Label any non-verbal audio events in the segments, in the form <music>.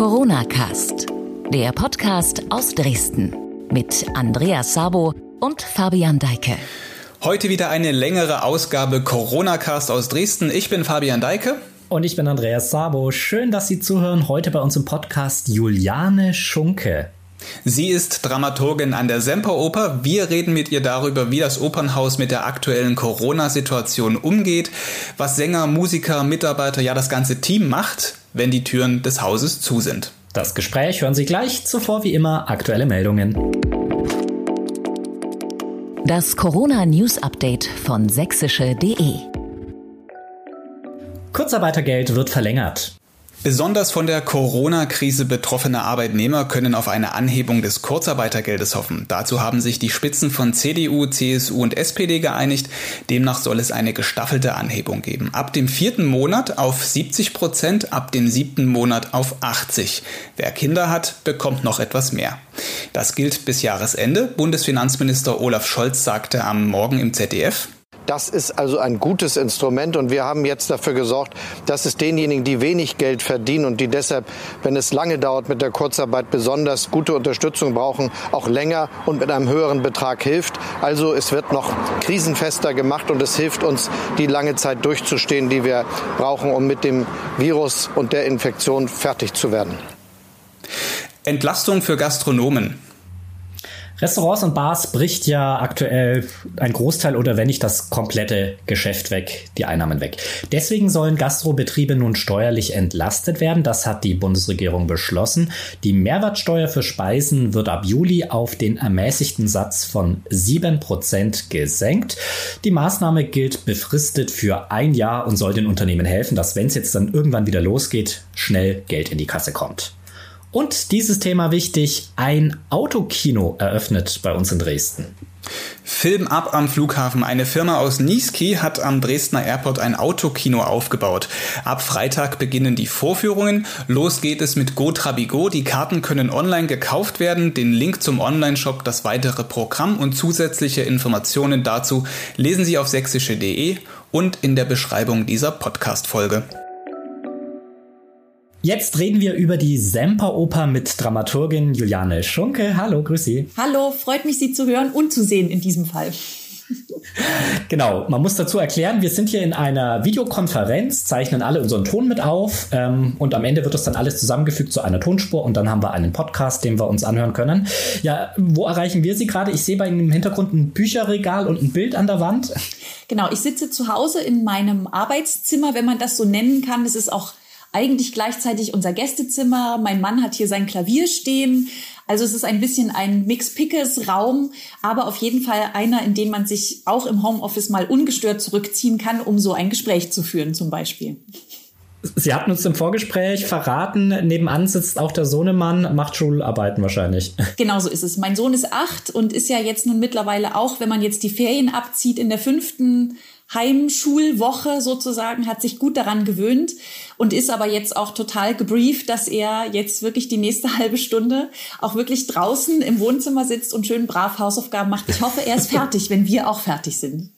Corona Cast, der Podcast aus Dresden mit Andreas Sabo und Fabian Deike. Heute wieder eine längere Ausgabe Corona Cast aus Dresden. Ich bin Fabian Deike. Und ich bin Andreas Sabo. Schön, dass Sie zuhören. Heute bei uns im Podcast Juliane Schunke. Sie ist Dramaturgin an der Semperoper. Wir reden mit ihr darüber, wie das Opernhaus mit der aktuellen Corona-Situation umgeht, was Sänger, Musiker, Mitarbeiter, ja das ganze Team macht, wenn die Türen des Hauses zu sind. Das Gespräch hören Sie gleich. Zuvor wie immer aktuelle Meldungen. Das Corona News Update von sächsische.de. Kurzarbeitergeld wird verlängert. Besonders von der Corona-Krise betroffene Arbeitnehmer können auf eine Anhebung des Kurzarbeitergeldes hoffen. Dazu haben sich die Spitzen von CDU, CSU und SPD geeinigt. Demnach soll es eine gestaffelte Anhebung geben. Ab dem vierten Monat auf 70 Prozent, ab dem siebten Monat auf 80. Wer Kinder hat, bekommt noch etwas mehr. Das gilt bis Jahresende. Bundesfinanzminister Olaf Scholz sagte am Morgen im ZDF, das ist also ein gutes Instrument und wir haben jetzt dafür gesorgt, dass es denjenigen, die wenig Geld verdienen und die deshalb, wenn es lange dauert mit der Kurzarbeit, besonders gute Unterstützung brauchen, auch länger und mit einem höheren Betrag hilft. Also es wird noch krisenfester gemacht und es hilft uns, die lange Zeit durchzustehen, die wir brauchen, um mit dem Virus und der Infektion fertig zu werden. Entlastung für Gastronomen. Restaurants und Bars bricht ja aktuell ein Großteil oder wenn nicht das komplette Geschäft weg, die Einnahmen weg. Deswegen sollen Gastrobetriebe nun steuerlich entlastet werden. Das hat die Bundesregierung beschlossen. Die Mehrwertsteuer für Speisen wird ab Juli auf den ermäßigten Satz von 7% gesenkt. Die Maßnahme gilt befristet für ein Jahr und soll den Unternehmen helfen, dass wenn es jetzt dann irgendwann wieder losgeht, schnell Geld in die Kasse kommt. Und dieses Thema wichtig, ein Autokino eröffnet bei uns in Dresden. Film ab am Flughafen. Eine Firma aus Niesky hat am Dresdner Airport ein Autokino aufgebaut. Ab Freitag beginnen die Vorführungen. Los geht es mit Go Trabigo. Die Karten können online gekauft werden. Den Link zum Online-Shop, das weitere Programm und zusätzliche Informationen dazu lesen Sie auf sächsische.de und in der Beschreibung dieser Podcast-Folge. Jetzt reden wir über die Semperoper mit Dramaturgin Juliane Schunke. Hallo, grüß Sie. Hallo, freut mich, Sie zu hören und zu sehen in diesem Fall. Genau, man muss dazu erklären, wir sind hier in einer Videokonferenz, zeichnen alle unseren Ton mit auf ähm, und am Ende wird das dann alles zusammengefügt zu einer Tonspur und dann haben wir einen Podcast, den wir uns anhören können. Ja, wo erreichen wir Sie gerade? Ich sehe bei Ihnen im Hintergrund ein Bücherregal und ein Bild an der Wand. Genau, ich sitze zu Hause in meinem Arbeitszimmer, wenn man das so nennen kann. Es ist auch eigentlich gleichzeitig unser Gästezimmer. Mein Mann hat hier sein Klavier stehen. Also es ist ein bisschen ein mix-pickes Raum, aber auf jeden Fall einer, in dem man sich auch im Homeoffice mal ungestört zurückziehen kann, um so ein Gespräch zu führen zum Beispiel. Sie hatten uns im Vorgespräch verraten, nebenan sitzt auch der Sohnemann, macht Schularbeiten wahrscheinlich. <laughs> Genau so ist es. Mein Sohn ist acht und ist ja jetzt nun mittlerweile auch, wenn man jetzt die Ferien abzieht, in der fünften Heimschulwoche sozusagen, hat sich gut daran gewöhnt und ist aber jetzt auch total gebrieft, dass er jetzt wirklich die nächste <laughs> halbe Stunde auch wirklich draußen im Wohnzimmer sitzt und schön brav Hausaufgaben macht. Ich hoffe, er ist <laughs> fertig, wenn wir auch fertig sind.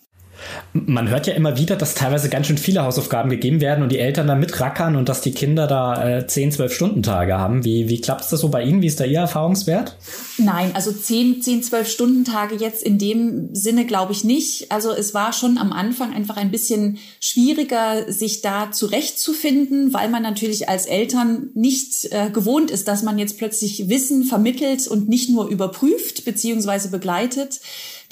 Man hört ja immer wieder, dass teilweise ganz schön viele Hausaufgaben gegeben werden und die Eltern da mitrackern und dass die Kinder da äh, 10, 12 Stunden Tage haben. Wie, wie klappt das so bei Ihnen? Wie ist da Ihr Erfahrungswert? Nein, also 10, 10 12 Stunden Tage jetzt in dem Sinne glaube ich nicht. Also es war schon am Anfang einfach ein bisschen schwieriger, sich da zurechtzufinden, weil man natürlich als Eltern nicht äh, gewohnt ist, dass man jetzt plötzlich Wissen vermittelt und nicht nur überprüft beziehungsweise begleitet.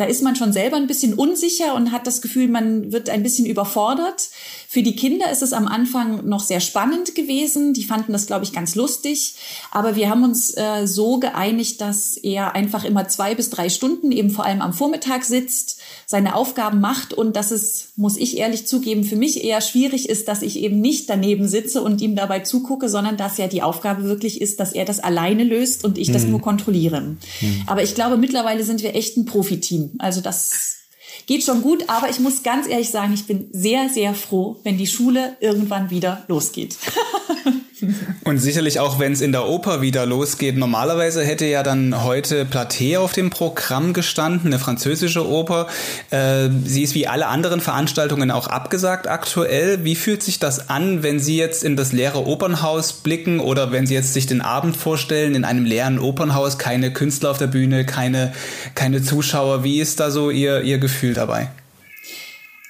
Da ist man schon selber ein bisschen unsicher und hat das Gefühl, man wird ein bisschen überfordert. Für die Kinder ist es am Anfang noch sehr spannend gewesen. Die fanden das, glaube ich, ganz lustig. Aber wir haben uns äh, so geeinigt, dass er einfach immer zwei bis drei Stunden eben vor allem am Vormittag sitzt, seine Aufgaben macht und dass es, muss ich ehrlich zugeben, für mich eher schwierig ist, dass ich eben nicht daneben sitze und ihm dabei zugucke, sondern dass ja die Aufgabe wirklich ist, dass er das alleine löst und ich das mhm. nur kontrolliere. Mhm. Aber ich glaube, mittlerweile sind wir echt ein Profiteam. Also das geht schon gut, aber ich muss ganz ehrlich sagen, ich bin sehr, sehr froh, wenn die Schule irgendwann wieder losgeht. <laughs> Und sicherlich auch, wenn es in der Oper wieder losgeht. Normalerweise hätte ja dann heute Platé auf dem Programm gestanden, eine französische Oper. Äh, sie ist wie alle anderen Veranstaltungen auch abgesagt aktuell. Wie fühlt sich das an, wenn Sie jetzt in das leere Opernhaus blicken oder wenn Sie jetzt sich den Abend vorstellen in einem leeren Opernhaus, keine Künstler auf der Bühne, keine, keine Zuschauer? Wie ist da so Ihr, Ihr Gefühl dabei?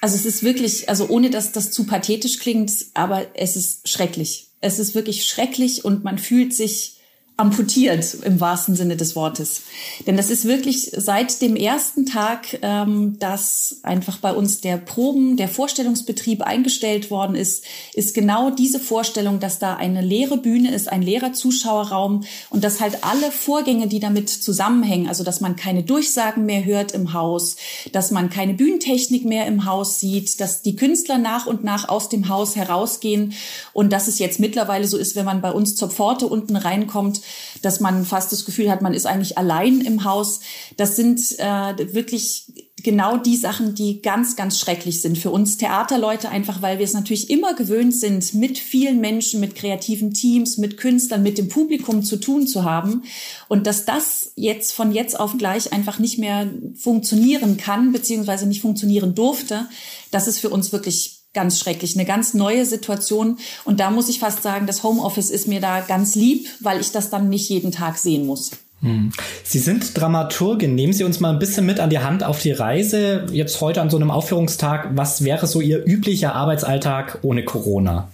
Also es ist wirklich, also ohne dass das zu pathetisch klingt, aber es ist schrecklich. Es ist wirklich schrecklich und man fühlt sich amputiert im wahrsten Sinne des Wortes. Denn das ist wirklich seit dem ersten Tag, ähm, dass einfach bei uns der Proben, der Vorstellungsbetrieb eingestellt worden ist, ist genau diese Vorstellung, dass da eine leere Bühne ist, ein leerer Zuschauerraum und dass halt alle Vorgänge, die damit zusammenhängen, also dass man keine Durchsagen mehr hört im Haus, dass man keine Bühnentechnik mehr im Haus sieht, dass die Künstler nach und nach aus dem Haus herausgehen und dass es jetzt mittlerweile so ist, wenn man bei uns zur Pforte unten reinkommt, dass man fast das Gefühl hat, man ist eigentlich allein im Haus. Das sind äh, wirklich genau die Sachen, die ganz, ganz schrecklich sind für uns Theaterleute, einfach weil wir es natürlich immer gewöhnt sind, mit vielen Menschen, mit kreativen Teams, mit Künstlern, mit dem Publikum zu tun zu haben. Und dass das jetzt von jetzt auf gleich einfach nicht mehr funktionieren kann, beziehungsweise nicht funktionieren durfte, das ist für uns wirklich ganz schrecklich, eine ganz neue Situation. Und da muss ich fast sagen, das Homeoffice ist mir da ganz lieb, weil ich das dann nicht jeden Tag sehen muss. Hm. Sie sind Dramaturgin. Nehmen Sie uns mal ein bisschen mit an die Hand auf die Reise. Jetzt heute an so einem Aufführungstag. Was wäre so Ihr üblicher Arbeitsalltag ohne Corona?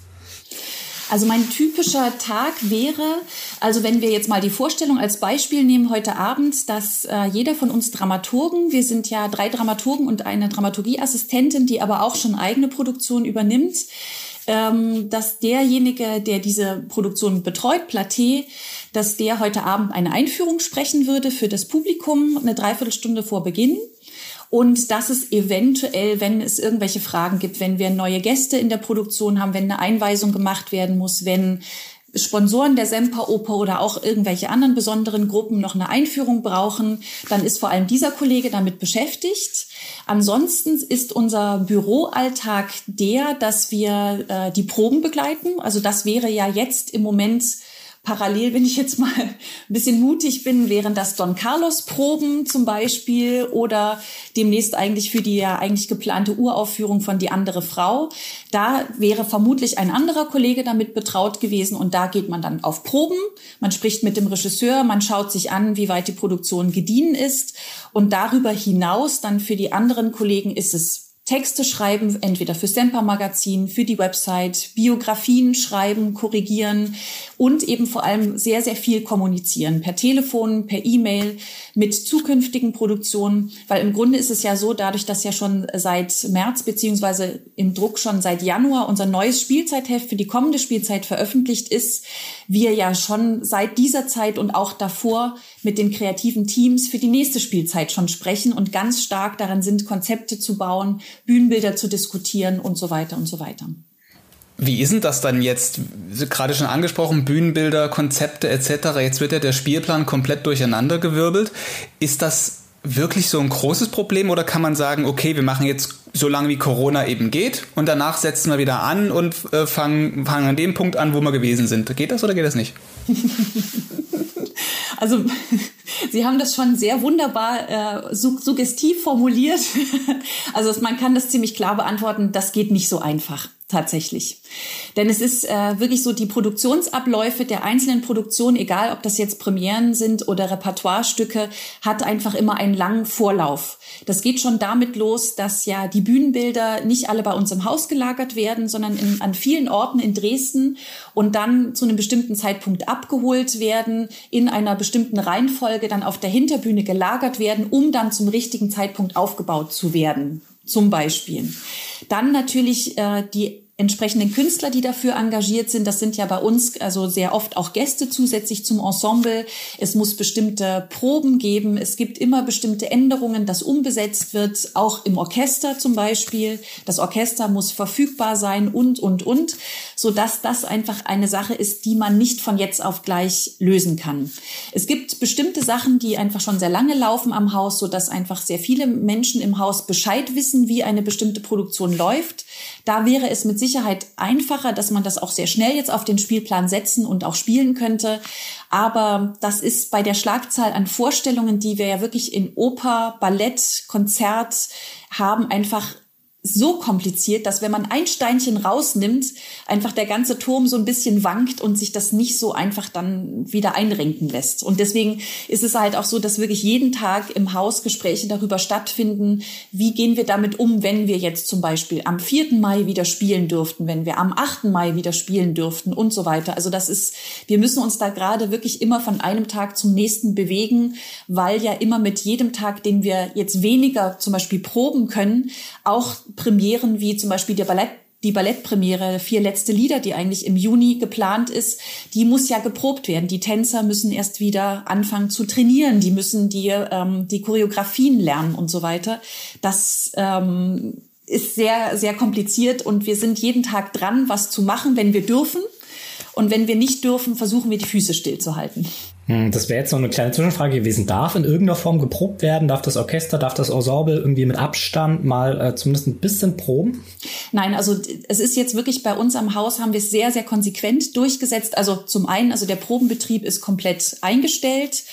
Also mein typischer Tag wäre, also wenn wir jetzt mal die Vorstellung als Beispiel nehmen heute Abend, dass äh, jeder von uns Dramaturgen, wir sind ja drei Dramaturgen und eine Dramaturgieassistentin, die aber auch schon eigene Produktion übernimmt, ähm, dass derjenige, der diese Produktion betreut, Platé, dass der heute Abend eine Einführung sprechen würde für das Publikum, eine Dreiviertelstunde vor Beginn und dass es eventuell, wenn es irgendwelche Fragen gibt, wenn wir neue Gäste in der Produktion haben, wenn eine Einweisung gemacht werden muss, wenn Sponsoren der Semperoper oder auch irgendwelche anderen besonderen Gruppen noch eine Einführung brauchen, dann ist vor allem dieser Kollege damit beschäftigt. Ansonsten ist unser Büroalltag der, dass wir äh, die Proben begleiten. Also das wäre ja jetzt im Moment Parallel, wenn ich jetzt mal ein bisschen mutig bin, wären das Don Carlos Proben zum Beispiel oder demnächst eigentlich für die ja eigentlich geplante Uraufführung von Die andere Frau. Da wäre vermutlich ein anderer Kollege damit betraut gewesen und da geht man dann auf Proben. Man spricht mit dem Regisseur, man schaut sich an, wie weit die Produktion gediehen ist und darüber hinaus dann für die anderen Kollegen ist es Texte schreiben, entweder für Semper Magazin, für die Website, Biografien schreiben, korrigieren und eben vor allem sehr, sehr viel kommunizieren. Per Telefon, per E-Mail, mit zukünftigen Produktionen. Weil im Grunde ist es ja so, dadurch, dass ja schon seit März beziehungsweise im Druck schon seit Januar unser neues Spielzeitheft für die kommende Spielzeit veröffentlicht ist, wir ja schon seit dieser Zeit und auch davor mit den kreativen Teams für die nächste Spielzeit schon sprechen und ganz stark daran sind, Konzepte zu bauen, Bühnenbilder zu diskutieren und so weiter und so weiter. Wie ist denn das dann jetzt? Gerade schon angesprochen, Bühnenbilder, Konzepte etc. Jetzt wird ja der Spielplan komplett durcheinandergewirbelt. Ist das wirklich so ein großes Problem oder kann man sagen, okay, wir machen jetzt so lange wie Corona eben geht und danach setzen wir wieder an und äh, fangen, fangen an dem Punkt an, wo wir gewesen sind. Geht das oder geht das nicht? <laughs> Also <laughs> Sie haben das schon sehr wunderbar äh, suggestiv formuliert. <laughs> also man kann das ziemlich klar beantworten, das geht nicht so einfach tatsächlich. Denn es ist äh, wirklich so, die Produktionsabläufe der einzelnen Produktionen, egal ob das jetzt Premieren sind oder Repertoirestücke, hat einfach immer einen langen Vorlauf. Das geht schon damit los, dass ja die Bühnenbilder nicht alle bei uns im Haus gelagert werden, sondern in, an vielen Orten in Dresden und dann zu einem bestimmten Zeitpunkt abgeholt werden, in einer bestimmten Reihenfolge dann auf der Hinterbühne gelagert werden, um dann zum richtigen Zeitpunkt aufgebaut zu werden zum Beispiel. Dann natürlich äh, die entsprechenden Künstler, die dafür engagiert sind. Das sind ja bei uns also sehr oft auch Gäste zusätzlich zum Ensemble. Es muss bestimmte Proben geben. Es gibt immer bestimmte Änderungen, dass umbesetzt wird, auch im Orchester zum Beispiel. Das Orchester muss verfügbar sein und, und, und, so dass das einfach eine Sache ist, die man nicht von jetzt auf gleich lösen kann. Es gibt bestimmte Sachen, die einfach schon sehr lange laufen am Haus, so dass einfach sehr viele Menschen im Haus Bescheid wissen, wie eine bestimmte Produktion läuft. Da wäre es mit Sicherheit einfacher, dass man das auch sehr schnell jetzt auf den Spielplan setzen und auch spielen könnte. Aber das ist bei der Schlagzahl an Vorstellungen, die wir ja wirklich in Oper, Ballett, Konzert haben, einfach so kompliziert, dass wenn man ein Steinchen rausnimmt, einfach der ganze Turm so ein bisschen wankt und sich das nicht so einfach dann wieder einrenken lässt. Und deswegen ist es halt auch so, dass wirklich jeden Tag im Haus Gespräche darüber stattfinden, wie gehen wir damit um, wenn wir jetzt zum Beispiel am 4. Mai wieder spielen dürften, wenn wir am 8. Mai wieder spielen dürften und so weiter. Also das ist, wir müssen uns da gerade wirklich immer von einem Tag zum nächsten bewegen, weil ja immer mit jedem Tag, den wir jetzt weniger zum Beispiel proben können, auch Premieren wie zum Beispiel der Ballett die Ballettpremiere, vier letzte Lieder, die eigentlich im Juni geplant ist, die muss ja geprobt werden. Die Tänzer müssen erst wieder anfangen zu trainieren, die müssen die, ähm, die Choreografien lernen und so weiter. Das ähm, ist sehr, sehr kompliziert und wir sind jeden Tag dran, was zu machen, wenn wir dürfen. Und wenn wir nicht dürfen, versuchen wir die Füße stillzuhalten. Hm, das wäre jetzt noch eine kleine Zwischenfrage gewesen. Darf in irgendeiner Form geprobt werden? Darf das Orchester, darf das Ensemble irgendwie mit Abstand mal äh, zumindest ein bisschen proben? Nein, also es ist jetzt wirklich bei uns am Haus haben wir es sehr, sehr konsequent durchgesetzt. Also zum einen, also der Probenbetrieb ist komplett eingestellt.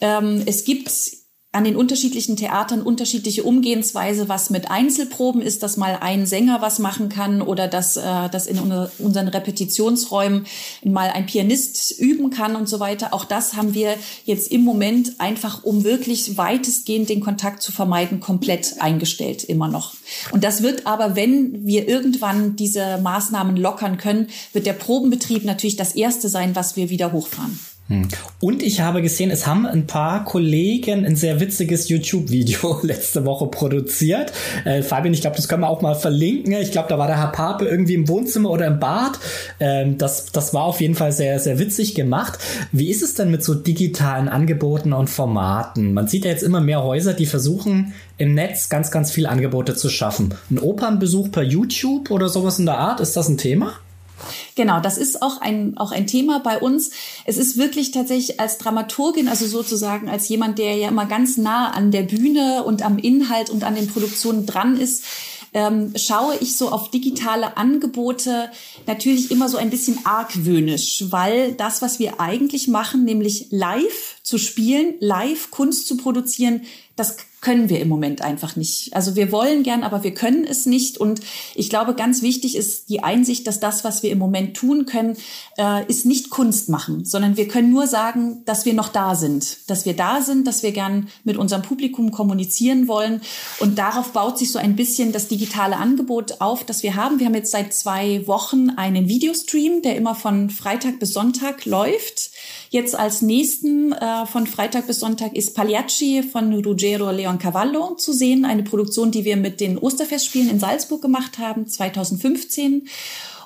Ähm, es gibt an den unterschiedlichen Theatern unterschiedliche Umgehensweise, was mit Einzelproben ist, dass mal ein Sänger was machen kann oder dass, äh, dass in unseren Repetitionsräumen mal ein Pianist üben kann und so weiter. Auch das haben wir jetzt im Moment einfach, um wirklich weitestgehend den Kontakt zu vermeiden, komplett eingestellt immer noch. Und das wird aber, wenn wir irgendwann diese Maßnahmen lockern können, wird der Probenbetrieb natürlich das erste sein, was wir wieder hochfahren. Hm. Und ich habe gesehen, es haben ein paar Kollegen ein sehr witziges YouTube-Video <laughs> letzte Woche produziert. Äh, Fabian, ich glaube, das können wir auch mal verlinken. Ich glaube, da war der Herr Pape irgendwie im Wohnzimmer oder im Bad. Ähm, das, das war auf jeden Fall sehr, sehr witzig gemacht. Wie ist es denn mit so digitalen Angeboten und Formaten? Man sieht ja jetzt immer mehr Häuser, die versuchen, im Netz ganz, ganz viele Angebote zu schaffen. Ein Opernbesuch per YouTube oder sowas in der Art, ist das ein Thema? Genau, das ist auch ein, auch ein Thema bei uns. Es ist wirklich tatsächlich als Dramaturgin, also sozusagen als jemand, der ja immer ganz nah an der Bühne und am Inhalt und an den Produktionen dran ist, ähm, schaue ich so auf digitale Angebote natürlich immer so ein bisschen argwöhnisch, weil das, was wir eigentlich machen, nämlich live zu spielen, live Kunst zu produzieren, das können wir im Moment einfach nicht. Also wir wollen gern, aber wir können es nicht. Und ich glaube, ganz wichtig ist die Einsicht, dass das, was wir im Moment tun können, äh, ist nicht Kunst machen, sondern wir können nur sagen, dass wir noch da sind, dass wir da sind, dass wir gern mit unserem Publikum kommunizieren wollen. Und darauf baut sich so ein bisschen das digitale Angebot auf, das wir haben. Wir haben jetzt seit zwei Wochen einen Videostream, der immer von Freitag bis Sonntag läuft. Jetzt als nächsten äh, von Freitag bis Sonntag ist Pagliacci von Ruggero Leoncavallo zu sehen, eine Produktion, die wir mit den Osterfestspielen in Salzburg gemacht haben, 2015.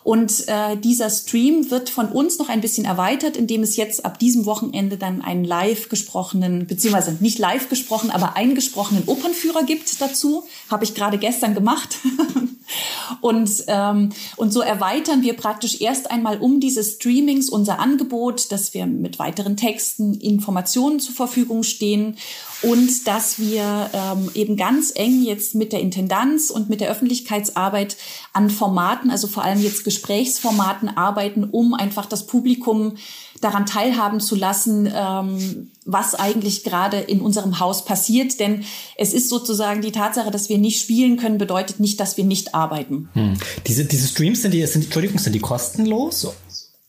Und äh, dieser Stream wird von uns noch ein bisschen erweitert, indem es jetzt ab diesem Wochenende dann einen live gesprochenen, beziehungsweise nicht live gesprochen, aber eingesprochenen Opernführer gibt dazu. Habe ich gerade gestern gemacht. <laughs> und, ähm, und so erweitern wir praktisch erst einmal um diese Streamings unser Angebot, dass wir mit weiteren Texten, Informationen zur Verfügung stehen und dass wir ähm, eben ganz eng jetzt mit der Intendanz und mit der Öffentlichkeitsarbeit an Formaten, also vor allem jetzt Gesprächsformaten arbeiten, um einfach das Publikum daran teilhaben zu lassen, ähm, was eigentlich gerade in unserem Haus passiert. Denn es ist sozusagen die Tatsache, dass wir nicht spielen können, bedeutet nicht, dass wir nicht arbeiten. Hm. Diese, diese Streams sind die, sind, Entschuldigung, sind die kostenlos?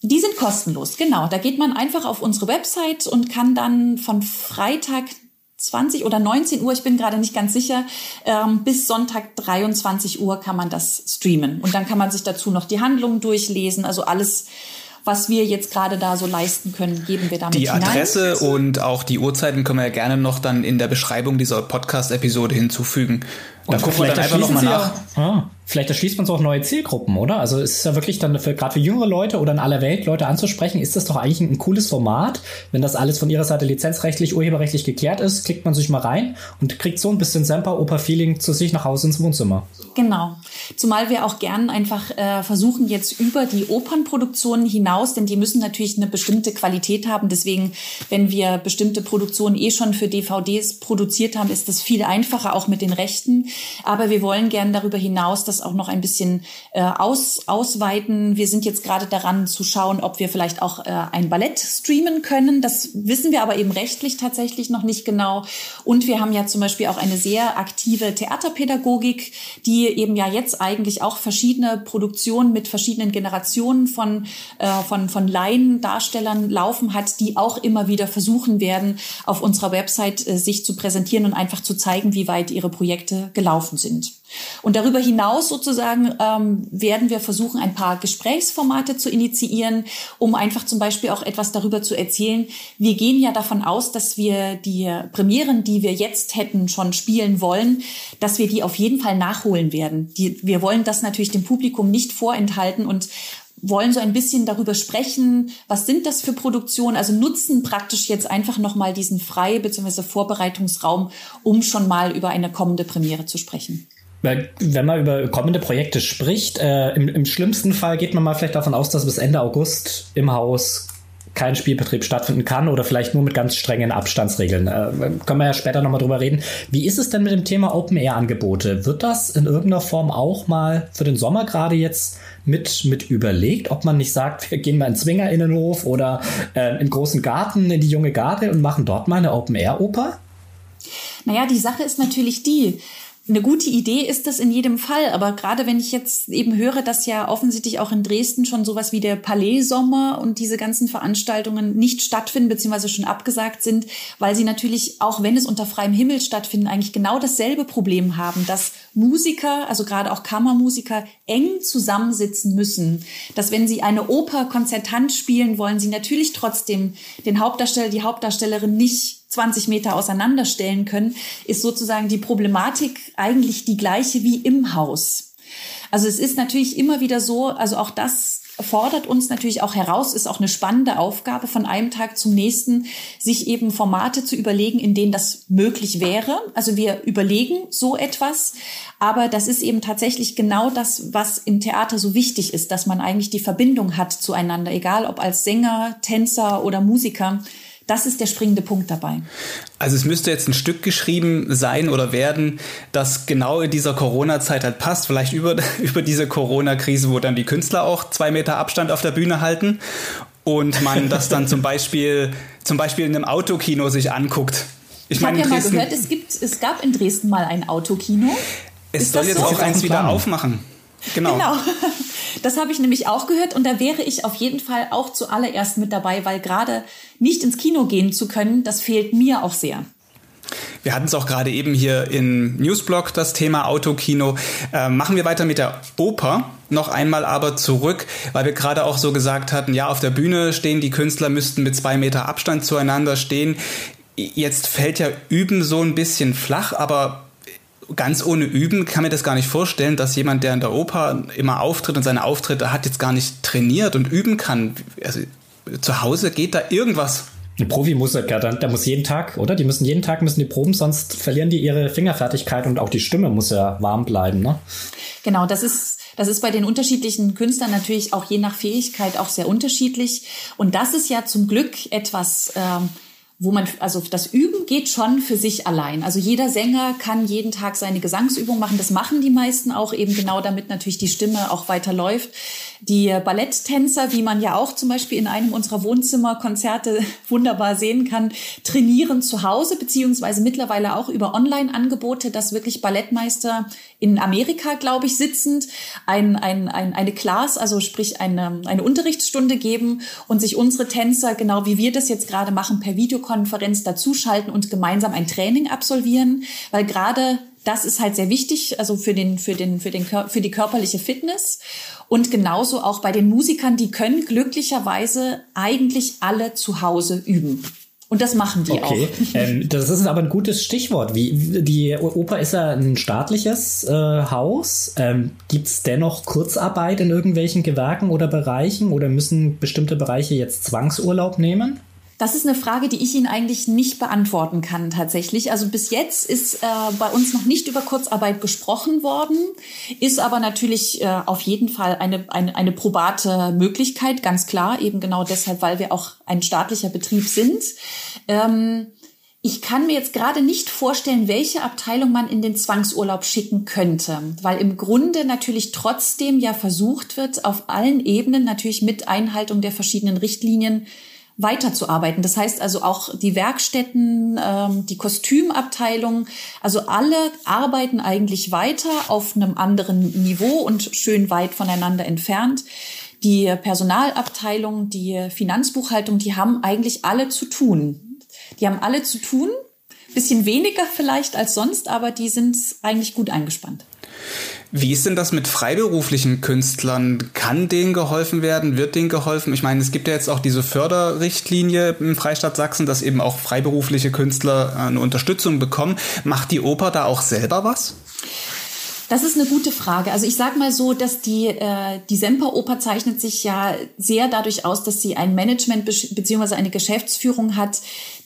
Die sind kostenlos, genau. Da geht man einfach auf unsere Website und kann dann von Freitag 20 oder 19 Uhr, ich bin gerade nicht ganz sicher, ähm, bis Sonntag 23 Uhr kann man das streamen. Und dann kann man sich dazu noch die Handlungen durchlesen, also alles was wir jetzt gerade da so leisten können, geben wir damit Die Adresse hinein. und auch die Uhrzeiten können wir ja gerne noch dann in der Beschreibung dieser Podcast-Episode hinzufügen. Da gucken wir dann einfach nochmal nach. Ja, ah, vielleicht erschließt man so auch neue Zielgruppen, oder? Also ist es ja wirklich dann gerade für jüngere Leute oder in aller Welt Leute anzusprechen, ist das doch eigentlich ein, ein, cooles Format. Wenn das alles von ihrer Seite lizenzrechtlich, urheberrechtlich geklärt ist, klickt man sich mal rein und kriegt so ein bisschen Semper-Oper-Feeling zu sich nach Hause ins Wohnzimmer. Genau. Zumal wir auch gern einfach äh, versuchen, jetzt über die Opernproduktionen hinaus, denn die müssen natürlich eine bestimmte Qualität haben. Deswegen, wenn wir bestimmte Produktionen eh schon für DVDs produziert haben, ist das viel einfacher auch mit den Rechten. Aber wir wollen gern darüber hinaus das auch noch ein bisschen äh, aus, ausweiten. Wir sind jetzt gerade daran zu schauen, ob wir vielleicht auch äh, ein Ballett streamen können. Das wissen wir aber eben rechtlich tatsächlich noch nicht genau. Und wir haben ja zum Beispiel auch eine sehr aktive Theaterpädagogik, die eben ja jetzt eigentlich auch verschiedene Produktionen mit verschiedenen Generationen von, äh, von, von Laiendarstellern laufen hat, die auch immer wieder versuchen werden, auf unserer Website äh, sich zu präsentieren und einfach zu zeigen, wie weit ihre Projekte gelaufen sind. Und darüber hinaus sozusagen ähm, werden wir versuchen, ein paar Gesprächsformate zu initiieren, um einfach zum Beispiel auch etwas darüber zu erzählen. Wir gehen ja davon aus, dass wir die Premieren, die wir jetzt hätten schon spielen wollen, dass wir die auf jeden Fall nachholen werden. Die, wir wollen das natürlich dem Publikum nicht vorenthalten und wollen so ein bisschen darüber sprechen, was sind das für Produktionen, also nutzen praktisch jetzt einfach nochmal diesen Frei- bzw. Vorbereitungsraum, um schon mal über eine kommende Premiere zu sprechen. Wenn man über kommende Projekte spricht, äh, im, im schlimmsten Fall geht man mal vielleicht davon aus, dass bis Ende August im Haus kein Spielbetrieb stattfinden kann oder vielleicht nur mit ganz strengen Abstandsregeln. Äh, können wir ja später nochmal drüber reden. Wie ist es denn mit dem Thema Open-Air-Angebote? Wird das in irgendeiner Form auch mal für den Sommer gerade jetzt mit, mit überlegt, ob man nicht sagt, <laughs> wir gehen mal in Zwingerinnenhof oder äh, in großen Garten, in die junge Garde und machen dort mal eine Open-Air-Oper? Naja, die Sache ist natürlich die, eine gute Idee ist das in jedem Fall, aber gerade wenn ich jetzt eben höre, dass ja offensichtlich auch in Dresden schon sowas wie der Palais-Sommer und diese ganzen Veranstaltungen nicht stattfinden, beziehungsweise schon abgesagt sind, weil sie natürlich, auch wenn es unter freiem Himmel stattfinden, eigentlich genau dasselbe Problem haben, dass Musiker, also gerade auch Kammermusiker, eng zusammensitzen müssen. Dass wenn sie eine Oper konzertant spielen wollen, sie natürlich trotzdem den Hauptdarsteller, die Hauptdarstellerin nicht 20 Meter auseinanderstellen können, ist sozusagen die Problematik eigentlich die gleiche wie im Haus. Also es ist natürlich immer wieder so, also auch das fordert uns natürlich auch heraus, ist auch eine spannende Aufgabe von einem Tag zum nächsten, sich eben Formate zu überlegen, in denen das möglich wäre. Also wir überlegen so etwas, aber das ist eben tatsächlich genau das, was im Theater so wichtig ist, dass man eigentlich die Verbindung hat zueinander, egal ob als Sänger, Tänzer oder Musiker das ist der springende Punkt dabei. Also es müsste jetzt ein Stück geschrieben sein oder werden, das genau in dieser Corona-Zeit halt passt. Vielleicht über, <laughs> über diese Corona-Krise, wo dann die Künstler auch zwei Meter Abstand auf der Bühne halten und man <laughs> das dann zum Beispiel, zum Beispiel in einem Autokino sich anguckt. Ich, ich habe ja mal gehört, es, gibt, es gab in Dresden mal ein Autokino. Es ist soll jetzt so? auch eins wieder aufmachen. Genau. genau. Das habe ich nämlich auch gehört und da wäre ich auf jeden Fall auch zuallererst mit dabei, weil gerade nicht ins Kino gehen zu können, das fehlt mir auch sehr. Wir hatten es auch gerade eben hier im Newsblog, das Thema Autokino. Äh, machen wir weiter mit der Oper. Noch einmal aber zurück, weil wir gerade auch so gesagt hatten, ja, auf der Bühne stehen die Künstler, müssten mit zwei Meter Abstand zueinander stehen. Jetzt fällt ja Üben so ein bisschen flach, aber ganz ohne Üben kann mir das gar nicht vorstellen, dass jemand, der in der Oper immer auftritt und seine Auftritte hat, jetzt gar nicht trainiert und üben kann. Also zu Hause geht da irgendwas. Ein Profimusiker, der, der muss jeden Tag, oder? Die müssen jeden Tag müssen die proben, sonst verlieren die ihre Fingerfertigkeit und auch die Stimme muss ja warm bleiben, ne? Genau, das ist das ist bei den unterschiedlichen Künstlern natürlich auch je nach Fähigkeit auch sehr unterschiedlich. Und das ist ja zum Glück etwas, ähm, wo man, also das Üben geht schon für sich allein. Also jeder Sänger kann jeden Tag seine Gesangsübung machen. Das machen die meisten auch eben genau, damit natürlich die Stimme auch weiter läuft. Die Balletttänzer, wie man ja auch zum Beispiel in einem unserer Wohnzimmerkonzerte wunderbar sehen kann, trainieren zu Hause, beziehungsweise mittlerweile auch über Online-Angebote, dass wirklich Ballettmeister in Amerika, glaube ich, sitzend ein, ein, ein, eine Class, also sprich eine, eine Unterrichtsstunde geben und sich unsere Tänzer, genau wie wir das jetzt gerade machen, per Videokonferenz dazuschalten und gemeinsam ein Training absolvieren, weil gerade das ist halt sehr wichtig, also für den, für den, für den, für die körperliche Fitness. Und genauso auch bei den Musikern, die können glücklicherweise eigentlich alle zu Hause üben. Und das machen die okay. auch. <laughs> Ähm, das ist aber ein gutes Stichwort. Wie, die Oper ist ja ein staatliches äh, Haus. Ähm, Gibt es dennoch Kurzarbeit in irgendwelchen Gewerken oder Bereichen oder müssen bestimmte Bereiche jetzt Zwangsurlaub nehmen? Das ist eine Frage, die ich Ihnen eigentlich nicht beantworten kann tatsächlich. Also bis jetzt ist äh, bei uns noch nicht über Kurzarbeit gesprochen worden, ist aber natürlich äh, auf jeden Fall eine, eine, eine probate Möglichkeit, ganz klar, eben genau deshalb, weil wir auch ein staatlicher Betrieb sind. Ähm, Ich kann mir jetzt gerade nicht vorstellen, welche Abteilung man in den Zwangsurlaub schicken könnte, weil im Grunde natürlich trotzdem ja versucht wird, auf allen Ebenen natürlich mit Einhaltung der verschiedenen Richtlinien weiterzuarbeiten. Das heißt also auch die Werkstätten, ähm, die Kostümabteilung, also alle arbeiten eigentlich weiter auf einem anderen Niveau und schön weit voneinander entfernt. Die Personalabteilung, die Finanzbuchhaltung, die haben eigentlich alle zu tun. Die haben alle zu tun, bisschen weniger vielleicht als sonst, aber die sind eigentlich gut eingespannt. Wie ist denn das mit freiberuflichen Künstlern? Kann denen geholfen werden? Wird denen geholfen? Ich meine, es gibt ja jetzt auch diese Förderrichtlinie im Freistaat Sachsen, dass eben auch freiberufliche Künstler eine Unterstützung bekommen. Macht die Oper da auch selber was? Das ist eine gute Frage. Also ich sage mal so, dass die, äh, die Semperoper zeichnet sich ja sehr dadurch aus, dass sie ein Management beziehungsweise eine Geschäftsführung hat,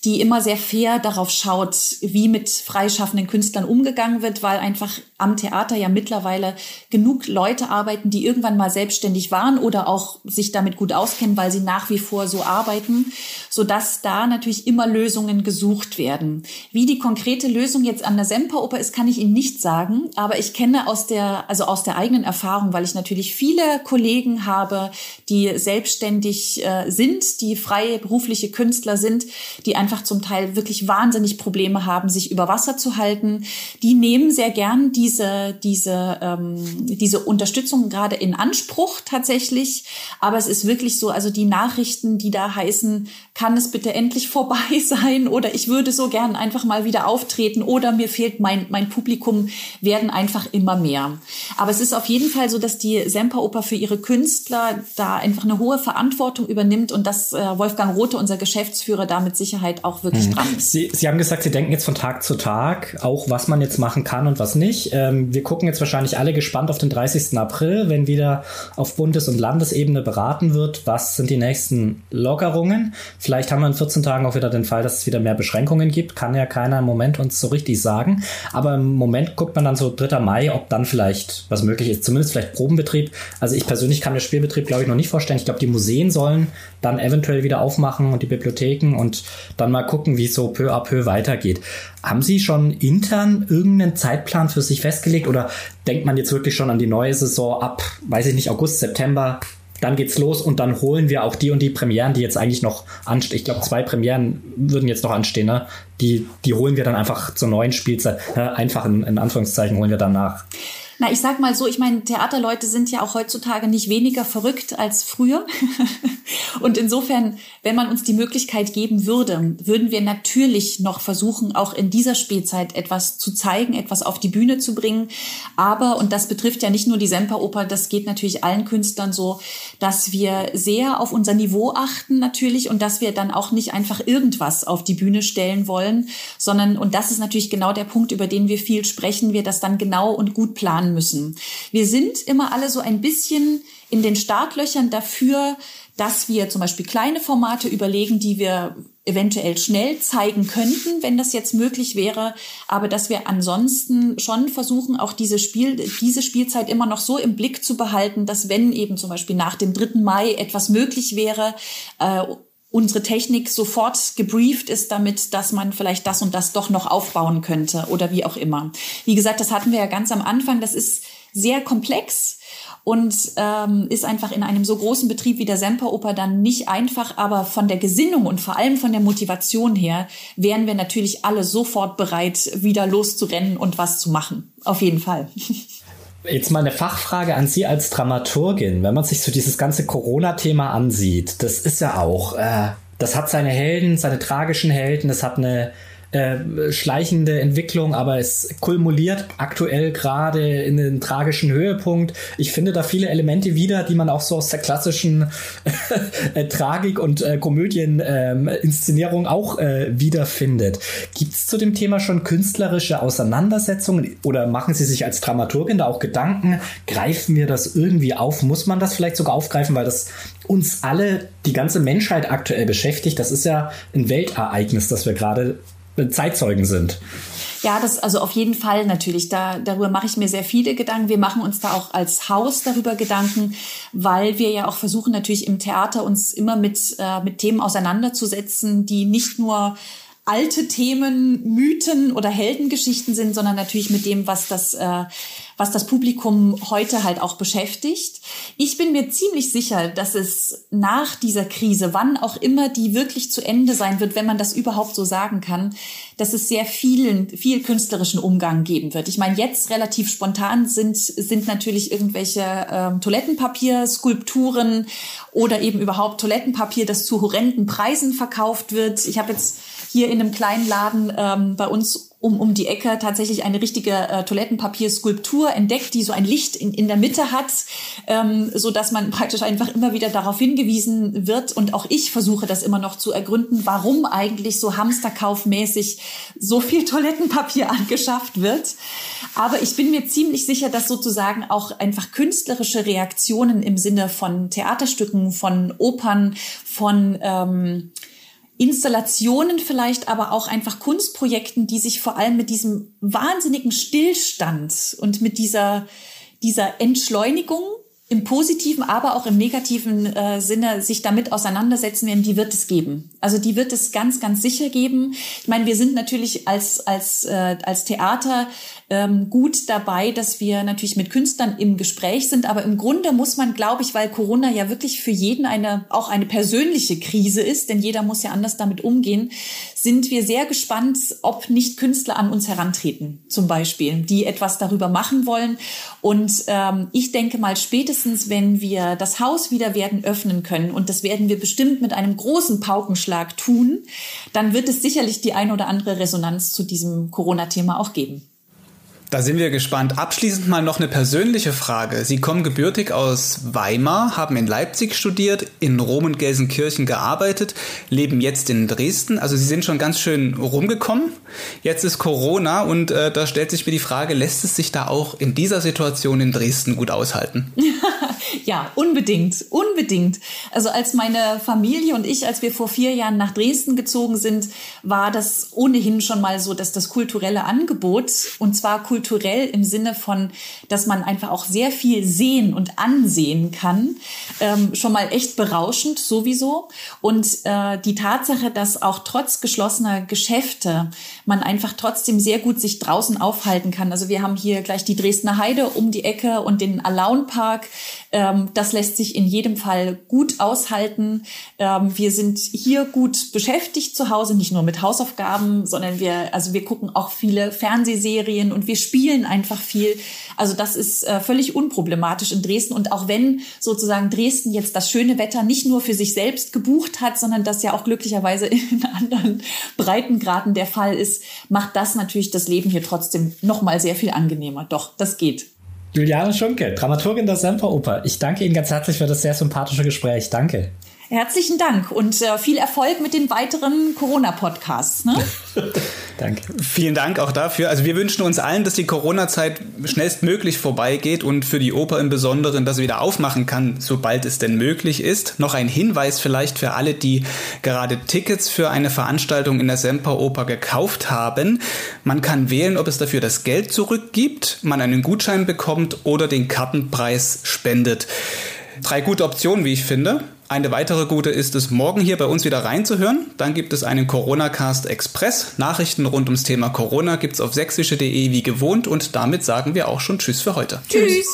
die immer sehr fair darauf schaut, wie mit freischaffenden Künstlern umgegangen wird, weil einfach am Theater ja mittlerweile genug Leute arbeiten, die irgendwann mal selbstständig waren oder auch sich damit gut auskennen, weil sie nach wie vor so arbeiten, so dass da natürlich immer Lösungen gesucht werden. Wie die konkrete Lösung jetzt an der Semperoper ist, kann ich Ihnen nicht sagen, aber ich kenne aus der, also aus der eigenen Erfahrung, weil ich natürlich viele Kollegen habe, die selbstständig äh, sind, die freie berufliche Künstler sind, die einfach einfach zum Teil wirklich wahnsinnig Probleme haben, sich über Wasser zu halten. Die nehmen sehr gern diese, diese, ähm, diese Unterstützung gerade in Anspruch tatsächlich. Aber es ist wirklich so, also die Nachrichten, die da heißen, kann es bitte endlich vorbei <laughs> sein oder ich würde so gern einfach mal wieder auftreten oder mir fehlt mein, mein Publikum, werden einfach immer mehr. Aber es ist auf jeden Fall so, dass die Semperoper für ihre Künstler da einfach eine hohe Verantwortung übernimmt und dass äh, Wolfgang Rothe, unser Geschäftsführer, da mit Sicherheit auch wirklich mhm. dran Sie, Sie haben gesagt, Sie denken jetzt von Tag zu Tag, auch was man jetzt machen kann und was nicht. Ähm, wir gucken jetzt wahrscheinlich alle gespannt auf den 30. April, wenn wieder auf Bundes- und Landesebene beraten wird, was sind die nächsten Lockerungen. Vielleicht haben wir in 14 Tagen auch wieder den Fall, dass es wieder mehr Beschränkungen gibt. Kann ja keiner im Moment uns so richtig sagen. Aber im Moment guckt man dann so 3. Mai, ob dann vielleicht was möglich ist. Zumindest vielleicht Probenbetrieb. Also ich persönlich kann mir Spielbetrieb, glaube ich, noch nicht vorstellen. Ich glaube, die Museen sollen dann eventuell wieder aufmachen und die Bibliotheken und dann dann mal gucken, wie es so peu à peu weitergeht. Haben Sie schon intern irgendeinen Zeitplan für sich festgelegt oder denkt man jetzt wirklich schon an die neue Saison ab, weiß ich nicht, August, September? Dann geht's los und dann holen wir auch die und die Premieren, die jetzt eigentlich noch anstehen. Ich glaube, zwei Premieren würden jetzt noch anstehen, ne? Die, die holen wir dann einfach zur neuen Spielzeit. Einfach in, in Anführungszeichen holen wir dann nach. Na, ich sag mal so, ich meine, Theaterleute sind ja auch heutzutage nicht weniger verrückt als früher. <laughs> und insofern, wenn man uns die Möglichkeit geben würde, würden wir natürlich noch versuchen, auch in dieser Spielzeit etwas zu zeigen, etwas auf die Bühne zu bringen. Aber, und das betrifft ja nicht nur die Semperoper, das geht natürlich allen Künstlern so, dass wir sehr auf unser Niveau achten natürlich und dass wir dann auch nicht einfach irgendwas auf die Bühne stellen wollen, sondern, und das ist natürlich genau der Punkt, über den wir viel sprechen, wir das dann genau und gut planen planen müssen. Wir sind immer alle so ein bisschen in den Startlöchern dafür, dass wir zum Beispiel kleine Formate überlegen, die wir eventuell schnell zeigen könnten, wenn das jetzt möglich wäre, aber dass wir ansonsten schon versuchen, auch diese Spiel, diese Spielzeit immer noch so im Blick zu behalten, dass wenn eben zum Beispiel nach dem 3. Mai etwas möglich wäre, äh, unsere Technik sofort gebrieft ist damit, dass man vielleicht das und das doch noch aufbauen könnte oder wie auch immer. Wie gesagt, das hatten wir ja ganz am Anfang. Das ist sehr komplex und ähm, ist einfach in einem so großen Betrieb wie der Semperoper dann nicht einfach, aber von der Gesinnung und vor allem von der Motivation her wären wir natürlich alle sofort bereit, wieder loszurennen und was zu machen. Auf jeden Fall. <laughs> Jetzt mal eine Fachfrage an Sie als Dramaturgin. Wenn man sich so dieses ganze Corona-Thema ansieht, das ist ja auch, äh, das hat seine Helden, seine tragischen Helden, das hat eine äh, schleichende Entwicklung, aber es kumuliert aktuell gerade in den tragischen Höhepunkt. Ich finde da viele Elemente wieder, die man auch so aus der klassischen <laughs> äh, Tragik und äh, Komödieninszenierung ähm, auch äh, wiederfindet. Gibt es zu dem Thema schon künstlerische Auseinandersetzungen oder machen Sie sich als Dramaturgin da auch Gedanken? Greifen wir das irgendwie auf? Muss man das vielleicht sogar aufgreifen, weil das uns alle, die ganze Menschheit aktuell beschäftigt? Das ist ja ein Weltereignis, das wir gerade Zeitzeugen sind. Ja, das also auf jeden Fall natürlich. Da, darüber mache ich mir sehr viele Gedanken. Wir machen uns da auch als Haus darüber Gedanken, weil wir ja auch versuchen natürlich im Theater uns immer mit, äh, mit Themen auseinanderzusetzen, die nicht nur alte Themen, Mythen oder Heldengeschichten sind, sondern natürlich mit dem, was das, äh, was das Publikum heute halt auch beschäftigt. Ich bin mir ziemlich sicher, dass es nach dieser Krise, wann auch immer die wirklich zu Ende sein wird, wenn man das überhaupt so sagen kann, dass es sehr vielen, viel künstlerischen Umgang geben wird. Ich meine, jetzt relativ spontan sind, sind natürlich irgendwelche ähm, Toilettenpapier, Skulpturen oder eben überhaupt Toilettenpapier, das zu horrenden Preisen verkauft wird. Ich habe jetzt hier in einem kleinen Laden ähm, bei uns um, um die Ecke tatsächlich eine richtige äh, Toilettenpapierskulptur entdeckt, die so ein Licht in, in der Mitte hat, ähm, so dass man <laughs> praktisch einfach immer wieder darauf hingewiesen wird. Und auch ich versuche das immer noch zu ergründen, warum eigentlich so hamsterkaufmäßig so viel Toilettenpapier <laughs> angeschafft wird. Aber ich bin mir ziemlich sicher, dass sozusagen auch einfach künstlerische Reaktionen im Sinne von Theaterstücken, von Opern, von ähm, Installationen vielleicht, aber auch einfach Kunstprojekten, die sich vor allem mit diesem wahnsinnigen Stillstand und mit dieser, dieser Entschleunigung im positiven, aber auch im negativen äh, Sinne sich damit auseinandersetzen werden, die wird es geben. Also die wird es ganz, ganz sicher geben. Ich meine, wir sind natürlich als, als, äh, als Theater ähm, gut dabei, dass wir natürlich mit Künstlern im Gespräch sind. Aber im Grunde muss man, glaube ich, weil Corona ja wirklich für jeden eine, auch eine persönliche Krise ist, denn jeder muss ja anders damit umgehen, sind wir sehr gespannt, ob nicht Künstler an uns herantreten, zum Beispiel, die etwas darüber machen wollen. Und ähm, ich denke mal, spätestens, wenn wir das Haus wieder werden öffnen können, und das werden wir bestimmt mit einem großen Paukenschlag tun, dann wird es sicherlich die ein oder andere Resonanz zu diesem Corona-Thema auch geben. Da sind wir gespannt. Abschließend mal noch eine persönliche Frage. Sie kommen gebürtig aus Weimar, haben in Leipzig studiert, in Rom und Gelsenkirchen gearbeitet, leben jetzt in Dresden. Also Sie sind schon ganz schön rumgekommen. Jetzt ist Corona und äh, da stellt sich mir die Frage, lässt es sich da auch in dieser Situation in Dresden gut aushalten? <laughs> ja, unbedingt, unbedingt. Also als meine Familie und ich, als wir vor vier Jahren nach Dresden gezogen sind, war das ohnehin schon mal so, dass das kulturelle Angebot, und zwar kulturell im Sinne von, dass man einfach auch sehr viel sehen und ansehen kann, ähm, schon mal echt berauschend sowieso. Und äh, die Tatsache, dass auch trotz geschlossener Geschäfte man einfach trotzdem sehr gut sich draußen aufhalten kann. Also wir haben hier gleich die Dresdner Heide um die Ecke und den Alaunpark. Ähm, das lässt sich in jedem Fall gut aushalten. Ähm, wir sind hier gut beschäftigt zu Hause, nicht nur mit Hausaufgaben, sondern wir, also wir gucken auch viele Fernsehserien und wir spielen einfach viel. Also das ist äh, völlig unproblematisch in Dresden. Und auch wenn sozusagen Dresden jetzt das schöne Wetter nicht nur für sich selbst gebucht hat, sondern das ja auch glücklicherweise <laughs> in anderen Breitengraden der Fall ist, macht das natürlich das Leben hier trotzdem noch mal sehr viel angenehmer. Doch, das geht. Juliane Schunke, Dramaturgin der Semperoper. Ich danke Ihnen ganz herzlich für das sehr sympathische Gespräch. Danke. Herzlichen Dank und äh, viel Erfolg mit den weiteren Corona-Podcasts. Ne? <laughs> Danke. Vielen Dank auch dafür. Also wir wünschen uns allen, dass die Corona-Zeit schnellstmöglich vorbeigeht und für die Oper im Besonderen, dass sie wieder aufmachen kann, sobald es denn möglich ist. Noch ein Hinweis vielleicht für alle, die gerade Tickets für eine Veranstaltung in der Semperoper gekauft haben. Man kann wählen, ob es dafür das Geld zurückgibt, man einen Gutschein bekommt oder den Kartenpreis spendet. Drei gute Optionen, wie ich finde. Eine weitere gute ist es, morgen hier bei uns wieder reinzuhören. Dann gibt es einen Corona-Cast Express. Nachrichten rund ums Thema Corona gibt's auf sächsische.de wie gewohnt und damit sagen wir auch schon Tschüss für heute. Tschüss.